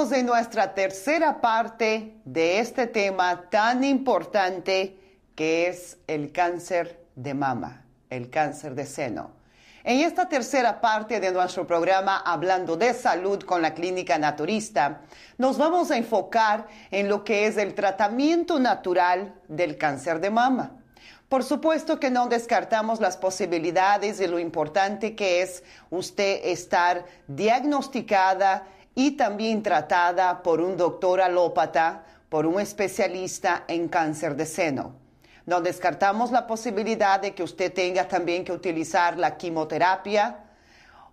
regresamos en nuestra tercera parte de este tema tan importante que es el cáncer de mama, el cáncer de seno. En esta tercera parte de nuestro programa Hablando de Salud con la Clínica Naturista, nos vamos a enfocar en lo que es el tratamiento natural del cáncer de mama. Por supuesto que no descartamos las posibilidades y lo importante que es usted estar diagnosticada y también tratada por un doctor alópata, por un especialista en cáncer de seno. No descartamos la posibilidad de que usted tenga también que utilizar la quimioterapia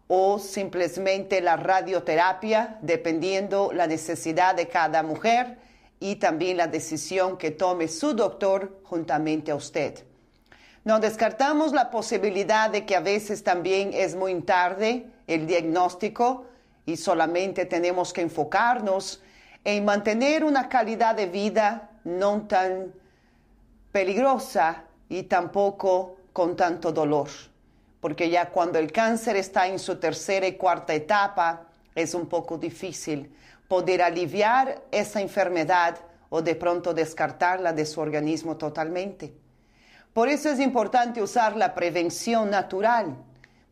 o simplemente la radioterapia, dependiendo la necesidad de cada mujer y también la decisión que tome su doctor juntamente a usted. No descartamos la posibilidad de que a veces también es muy tarde el diagnóstico y solamente tenemos que enfocarnos en mantener una calidad de vida no tan peligrosa y tampoco con tanto dolor. Porque ya cuando el cáncer está en su tercera y cuarta etapa, es un poco difícil poder aliviar esa enfermedad o de pronto descartarla de su organismo totalmente. Por eso es importante usar la prevención natural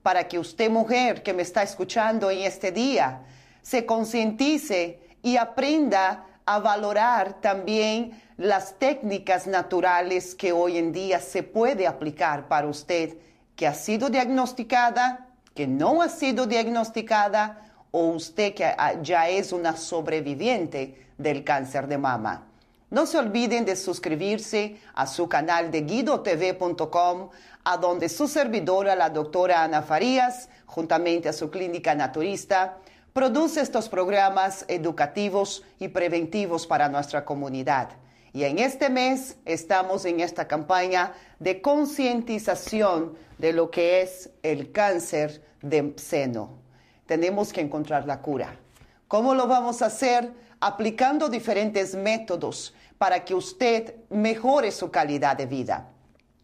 para que usted, mujer que me está escuchando en este día, se concientice y aprenda a valorar también las técnicas naturales que hoy en día se puede aplicar para usted que ha sido diagnosticada, que no ha sido diagnosticada o usted que ya es una sobreviviente del cáncer de mama. No se olviden de suscribirse a su canal de guidotv.com, a donde su servidora, la doctora Ana Farías, juntamente a su clínica naturista, produce estos programas educativos y preventivos para nuestra comunidad. Y en este mes estamos en esta campaña de concientización de lo que es el cáncer de seno. Tenemos que encontrar la cura. ¿Cómo lo vamos a hacer? Aplicando diferentes métodos para que usted mejore su calidad de vida.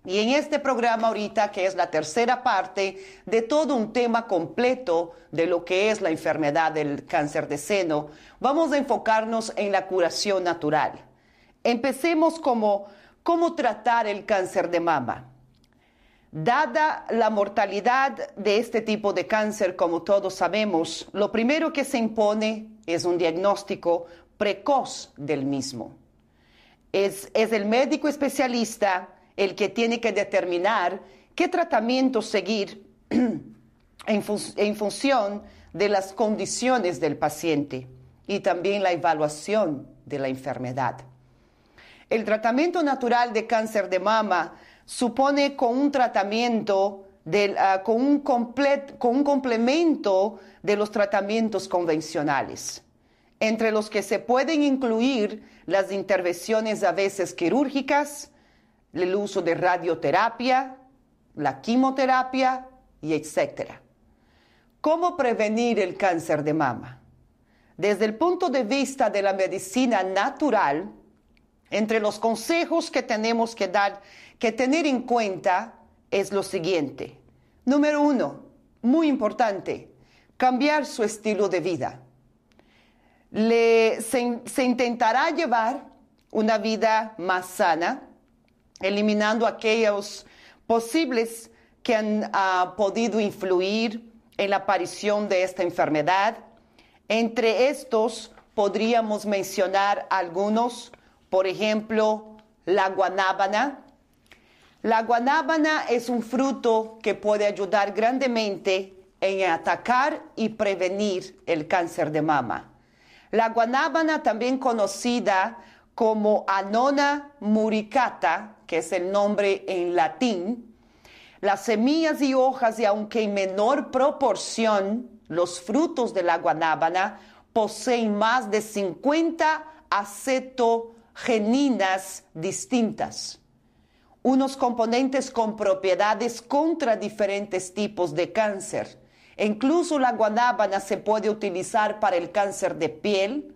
Y en este programa ahorita, que es la tercera parte de todo un tema completo de lo que es la enfermedad del cáncer de seno, vamos a enfocarnos en la curación natural. Empecemos como cómo tratar el cáncer de mama. Dada la mortalidad de este tipo de cáncer, como todos sabemos, lo primero que se impone es un diagnóstico precoz del mismo. Es, es el médico especialista el que tiene que determinar qué tratamiento seguir en, fun en, función de las condiciones del paciente y también la evaluación de la enfermedad. El tratamiento natural de cáncer de mama supone con un tratamiento uh, con, un con un complemento de los tratamientos convencionales, entre los que se pueden incluir las intervenciones a veces quirúrgicas, el uso de radioterapia, la quimioterapia y etcétera. ¿Cómo prevenir el cáncer de mama? Desde el punto de vista de la medicina natural, entre los consejos que tenemos que dar, que tener en cuenta es lo siguiente. Número uno, muy importante, cambiar su estilo de vida. Le, se, intentará llevar una vida más sana, eliminando aquellos posibles que han podido influir en la aparición de esta enfermedad. Entre estos podríamos mencionar algunos, por ejemplo, la guanábana. La guanábana es un fruto que puede ayudar grandemente en atacar y prevenir el cáncer de mama. La guanábana, también conocida como Anona muricata, que es el nombre en latín, las semillas y hojas y aunque en menor proporción, los frutos de la guanábana poseen más de 50 acetogeninas distintas, unos componentes con propiedades contra diferentes tipos de cáncer incluso la guanábana se puede utilizar para el cáncer de piel,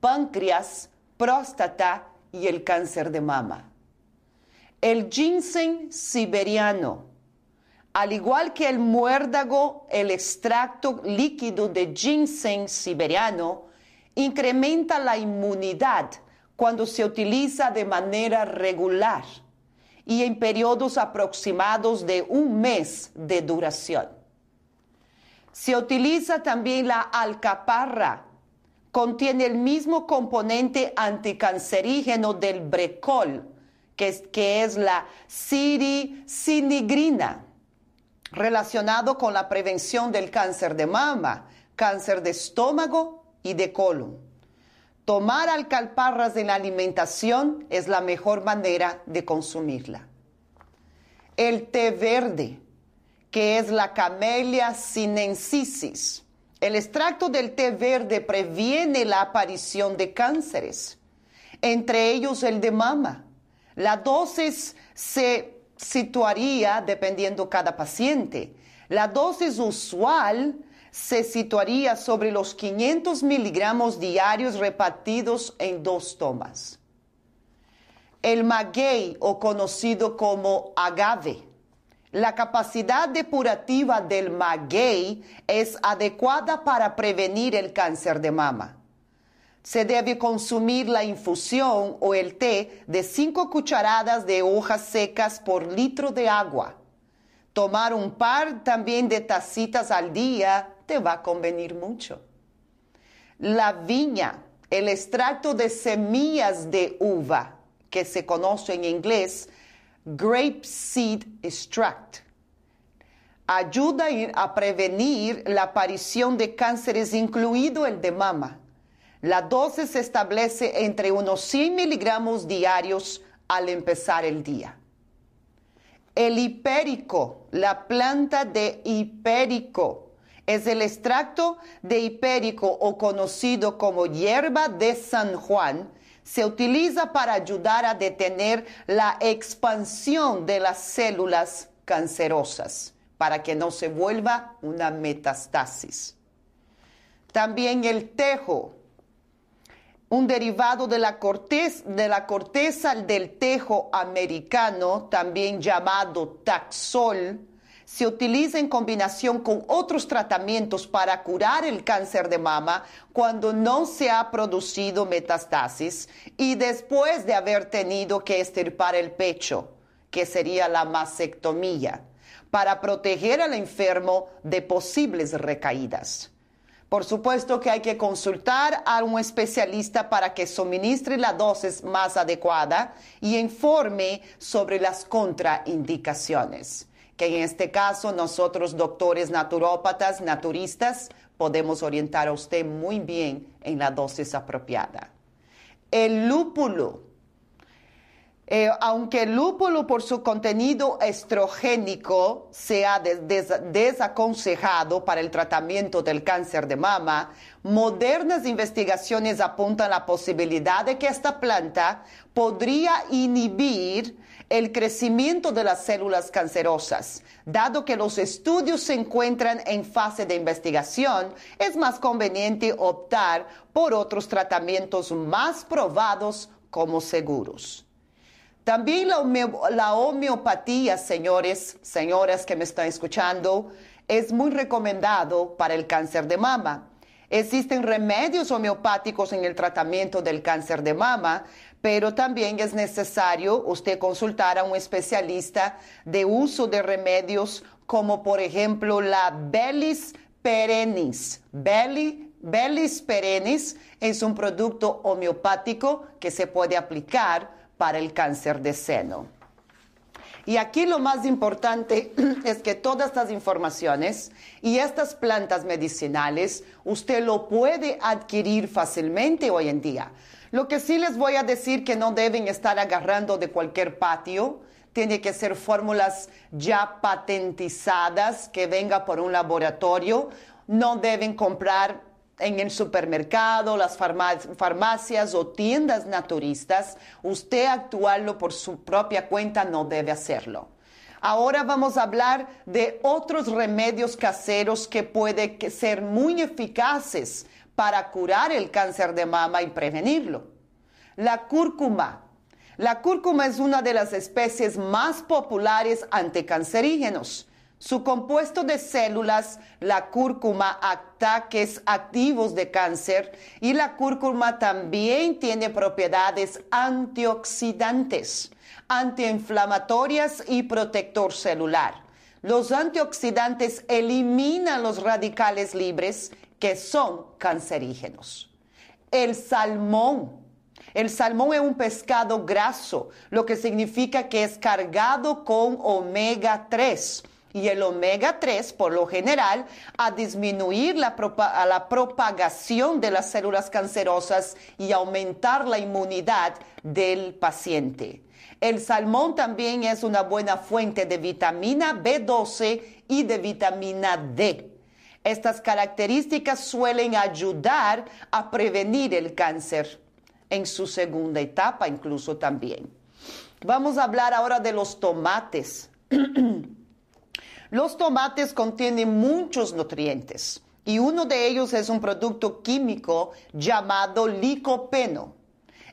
páncreas, próstata y el cáncer de mama. El ginseng siberiano, al igual que el muérdago, el extracto líquido de ginseng siberiano incrementa la inmunidad cuando se utiliza de manera regular y en periodos aproximados de un mes de duración. Se utiliza también la alcaparra. Contiene el mismo componente anticancerígeno del brecol, que es, la siricinigrina, relacionado con la prevención del cáncer de mama, cáncer de estómago y de colon. Tomar alcaparras en la alimentación es la mejor manera de consumirla. El té verde que es la Camellia sinensis. El extracto del té verde previene la aparición de cánceres, entre ellos el de mama. La dosis se situaría dependiendo cada paciente. La dosis usual se situaría sobre los 500 miligramos diarios repartidos en dos tomas. El maguey o conocido como agave la capacidad depurativa del maguey es adecuada para prevenir el cáncer de mama. Se debe consumir la infusión o el té de 5 cucharadas de hojas secas por litro de agua. Tomar un par también de tacitas al día te va a convenir mucho. La viña, el extracto de semillas de uva, que se conoce en inglés Grape Seed Extract. Ayuda a prevenir la aparición de cánceres, incluido el de mama. La dosis se establece entre unos 100 miligramos diarios al empezar el día. El hipérico, la planta de hipérico, es el extracto de hipérico o conocido como hierba de San Juan, se utiliza para ayudar a detener la expansión de las células cancerosas, para que no se vuelva una metastasis. También el tejo, un derivado de la, corteza, de la corteza del tejo americano, también llamado taxol, se utiliza en combinación con otros tratamientos para curar el cáncer de mama cuando no se ha producido metastasis y después de haber tenido que estirpar el pecho, que sería la mastectomía, para proteger al enfermo de posibles recaídas. Por supuesto que hay que consultar a un especialista para que suministre la dosis más adecuada y informe sobre las contraindicaciones que en este caso nosotros doctores naturópatas, naturistas, podemos orientar a usted muy bien en la dosis apropiada. El lúpulo. Eh, aunque el lúpulo por su contenido estrogénico sea desaconsejado para el tratamiento del cáncer de mama, modernas investigaciones apuntan la posibilidad de que esta planta podría inhibir el crecimiento de las células cancerosas. Dado que los estudios se encuentran en fase de investigación, es más conveniente optar por otros tratamientos más probados como seguros. También la, homeopatía, señores, señoras que me están escuchando, es muy recomendado para el cáncer de mama. Existen remedios homeopáticos en el tratamiento del cáncer de mama, pero también es necesario usted consultar a un especialista de uso de remedios como por ejemplo la Bellis perennis. Bellis perennis es un producto homeopático que se puede aplicar para el cáncer de seno. Y aquí lo más importante es que todas estas informaciones y estas plantas medicinales usted lo puede adquirir fácilmente hoy en día. Lo que sí les voy a decir que no deben estar agarrando de cualquier patio, tiene que ser fórmulas ya patentizadas que venga por un laboratorio, no deben comprar en el supermercado, las farmacias o tiendas naturistas, usted actuarlo por su propia cuenta no debe hacerlo. Ahora vamos a hablar de otros remedios caseros que pueden ser muy eficaces para curar el cáncer de mama y prevenirlo. La cúrcuma. La cúrcuma es una de las especies más populares anticancerígenos. Su compuesto de células, la cúrcuma, ataques activos de cáncer y la cúrcuma también tiene propiedades antioxidantes, antiinflamatorias y protector celular. Los antioxidantes eliminan los radicales libres que son cancerígenos. El salmón. El salmón es un pescado graso, lo que significa que es cargado con omega 3 y el omega 3 por lo general a disminuir la, la, propagación de las células cancerosas y aumentar la inmunidad del paciente. El salmón también es una buena fuente de vitamina B12 y de vitamina D. Estas características suelen ayudar a prevenir el cáncer en su segunda etapa incluso también. Vamos a hablar ahora de los tomates. los tomates contienen muchos nutrientes y uno de ellos es un producto químico llamado licopeno.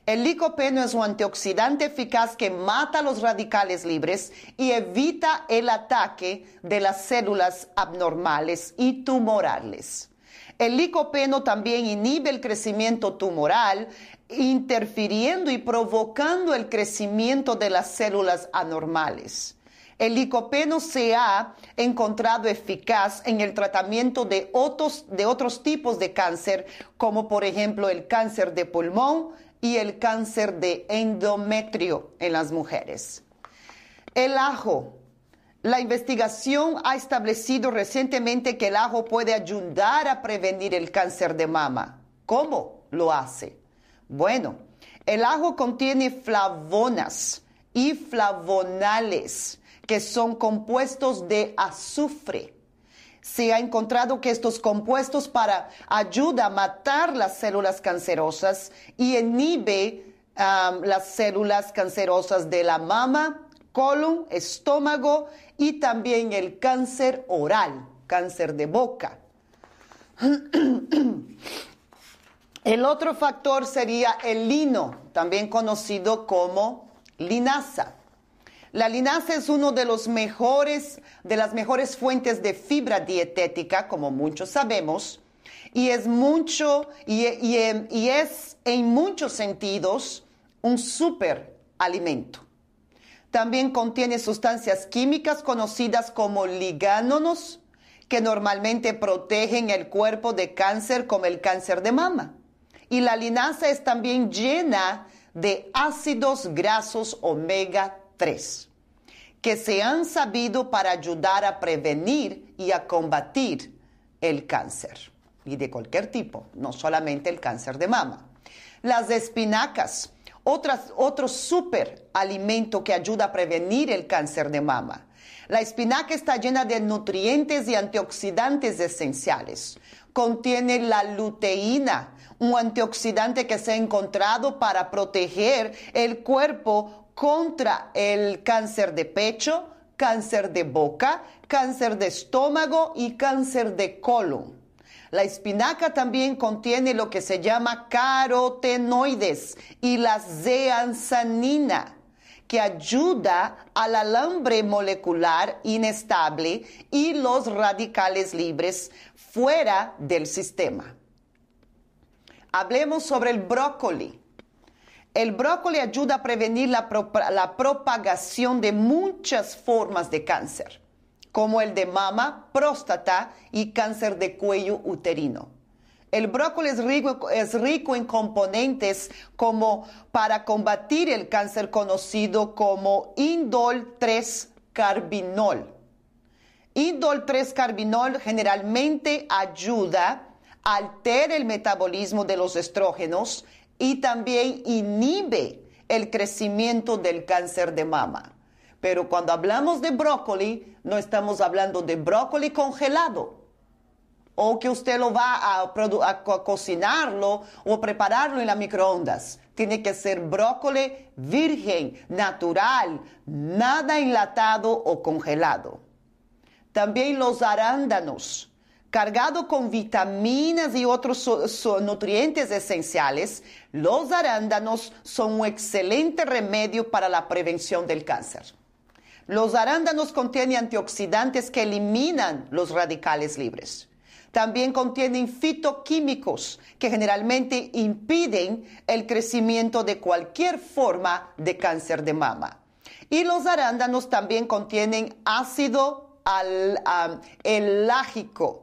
El licopeno es un antioxidante eficaz que mata los radicales libres y evita el ataque de las células abnormales y tumorales. El licopeno también inhibe el crecimiento tumoral, interfiriendo y provocando el crecimiento de las células anormales. El licopeno se ha encontrado eficaz en el tratamiento de otros, de otros tipos de cáncer, como por ejemplo el cáncer de pulmón, y el cáncer de endometrio en las mujeres. El ajo. La investigación ha establecido recientemente que el ajo puede ayudar a prevenir el cáncer de mama. ¿Cómo lo hace? Bueno, el ajo contiene flavonas y flavonales, que son compuestos de azufre se ha encontrado que estos compuestos para ayuda a matar las células cancerosas y inhibe las células cancerosas de la mama, colon, estómago y también el cáncer oral, cáncer de boca. El otro factor sería el lino, también conocido como linaza. La linaza es uno de los mejores, de las mejores fuentes de fibra dietética, como muchos sabemos, y es mucho, y, es en muchos sentidos un superalimento. También contiene sustancias químicas conocidas como liganonos, que normalmente protegen el cuerpo de cáncer como el cáncer de mama. Y la linaza es también llena de ácidos grasos omega que se han sabido para ayudar a prevenir y a combatir el cáncer, y de cualquier tipo, no solamente el cáncer de mama. Las espinacas, otro super alimento que ayuda a prevenir el cáncer de mama. La espinaca está llena de nutrientes y antioxidantes esenciales. Contiene la luteína, un antioxidante que se ha encontrado para proteger el cuerpo contra el cáncer de pecho, cáncer de boca, cáncer de estómago y cáncer de colon. La espinaca también contiene lo que se llama carotenoides y la zeanzanina, que ayuda al alambre molecular inestable y los radicales libres fuera del sistema. Hablemos sobre el brócoli. El brócoli ayuda a prevenir la, propagación de muchas formas de cáncer, como el de mama, próstata y cáncer de cuello uterino. El brócoli es rico, es rico, en componentes como para combatir el cáncer conocido como indol 3-carbinol. Indol 3-carbinol generalmente ayuda a alterar el metabolismo de los estrógenos y también inhibe el crecimiento del cáncer de mama. Pero cuando hablamos de brócoli, no estamos hablando de brócoli congelado o que usted lo va a, cocinarlo o prepararlo en la microondas. Tiene que ser brócoli virgen, natural, nada enlatado o congelado. También los arándanos, cargados con vitaminas y otros nutrientes esenciales, los arándanos son un excelente remedio para la prevención del cáncer. Los arándanos contienen antioxidantes que eliminan los radicales libres. También contienen fitoquímicos que generalmente impiden el crecimiento de cualquier forma de cáncer de mama. Y los arándanos también contienen ácido elágico,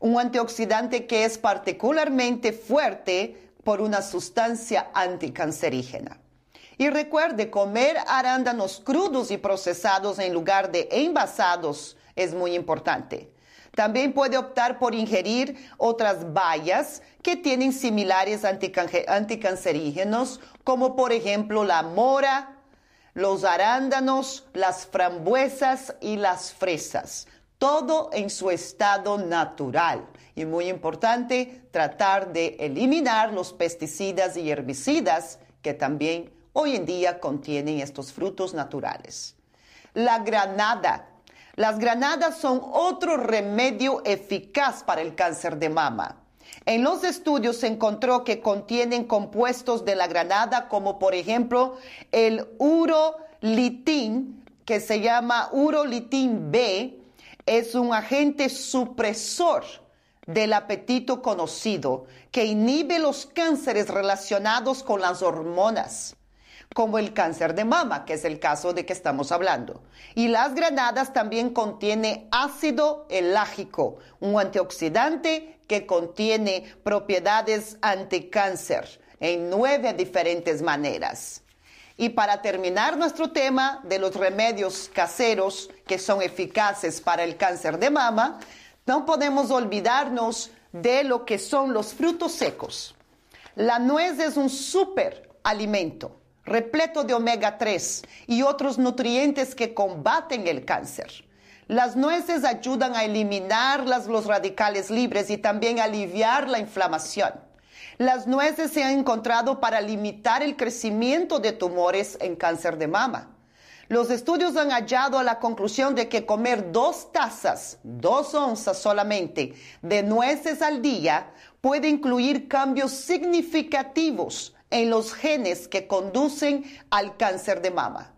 un antioxidante que es particularmente fuerte por una sustancia anticancerígena. Y recuerde, comer arándanos crudos y procesados en lugar de envasados es muy importante. También puede optar por ingerir otras bayas que tienen similares anticancerígenos, como por ejemplo la mora, los arándanos, las frambuesas y las fresas. Todo en su estado natural. Y muy importante, tratar de eliminar los pesticidas y herbicidas que también hoy en día contienen estos frutos naturales. La granada las granadas son otro remedio eficaz para el cáncer de mama. En los estudios se encontró que contienen compuestos de la granada como por ejemplo el urolitín, que se llama urolitín B, es un agente supresor del apetito conocido que inhibe los cánceres relacionados con las hormonas como el cáncer de mama, que es el caso de que estamos hablando. Y las granadas también contiene ácido elágico, un antioxidante que contiene propiedades anticáncer en nueve diferentes maneras. Y para terminar nuestro tema de los remedios caseros que son eficaces para el cáncer de mama, no podemos olvidarnos de lo que son los frutos secos. La nuez es un súper alimento repleto de omega 3 y otros nutrientes que combaten el cáncer. Las nueces ayudan a eliminar los radicales libres y también aliviar la inflamación. Las nueces se han encontrado para limitar el crecimiento de tumores en cáncer de mama. Los estudios han hallado a la conclusión de que comer dos tazas, dos onzas solamente, de nueces al día puede incluir cambios significativos en los genes que conducen al cáncer de mama.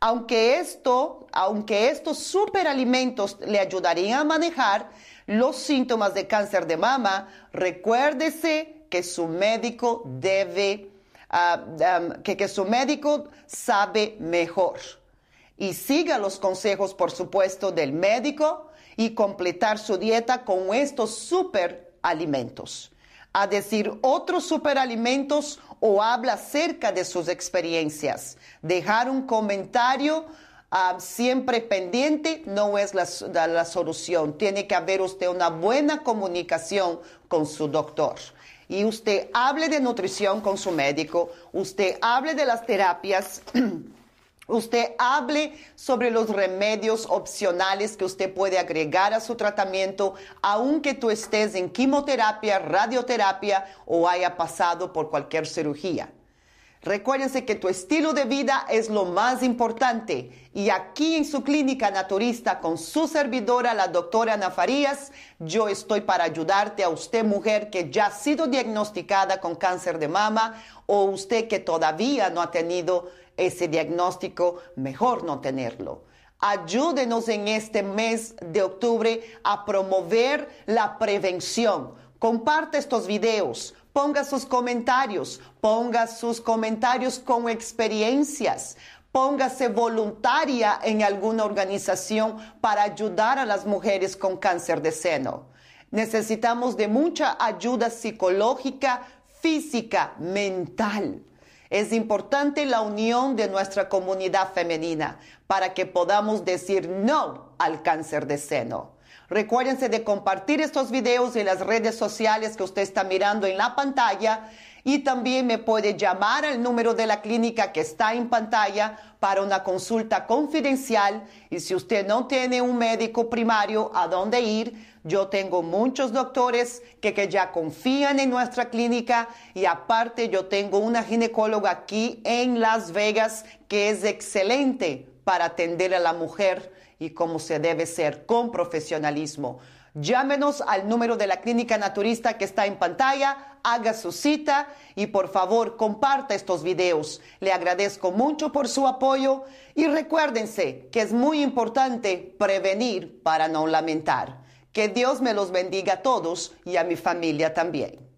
Aunque esto, aunque estos superalimentos le ayudarían a manejar los síntomas de cáncer de mama, recuérdese que su médico debe, ah, que, que su médico sabe mejor. Y siga los consejos, por supuesto, del médico y completar su dieta con estos superalimentos a decir otros superalimentos o habla acerca de sus experiencias. Dejar un comentario ah, siempre pendiente no es la, la solución. Tiene que haber usted una buena comunicación con su doctor y usted hable de nutrición con su médico, usted hable de las terapias Usted hable sobre los remedios opcionales que usted puede agregar a su tratamiento, aunque tú estés en quimioterapia, radioterapia o haya pasado por cualquier cirugía. Recuérdense que tu estilo de vida es lo más importante y aquí en su clínica naturista con su servidora, la doctora Ana Farías, yo estoy para ayudarte a usted mujer que ya ha sido diagnosticada con cáncer de mama o usted que todavía no ha tenido ese diagnóstico, mejor no tenerlo. Ayúdenos en este mes de octubre a promover la prevención. Comparte estos videos, Ponga sus comentarios, ponga sus comentarios con experiencias. Póngase voluntaria en alguna organización para ayudar a las mujeres con cáncer de seno. Necesitamos de mucha ayuda psicológica, física, mental. Es importante la unión de nuestra comunidad femenina para que podamos decir no al cáncer de seno. Recuérdense de compartir estos videos en las redes sociales que usted está mirando en la pantalla y también me puede llamar al número de la clínica que está en pantalla para una consulta confidencial. Y si usted no tiene un médico primario a dónde ir, yo tengo muchos doctores que, que ya confían en nuestra clínica. Y aparte yo tengo una ginecóloga aquí en Las Vegas que es excelente para atender a la mujer y como se debe ser con profesionalismo. Llámenos al número de la clínica naturista que está en pantalla, haga su cita y por favor comparta estos videos. Le agradezco mucho por su apoyo y recuérdense que es muy importante prevenir para no lamentar. Que Dios me los bendiga a todos y a mi familia también.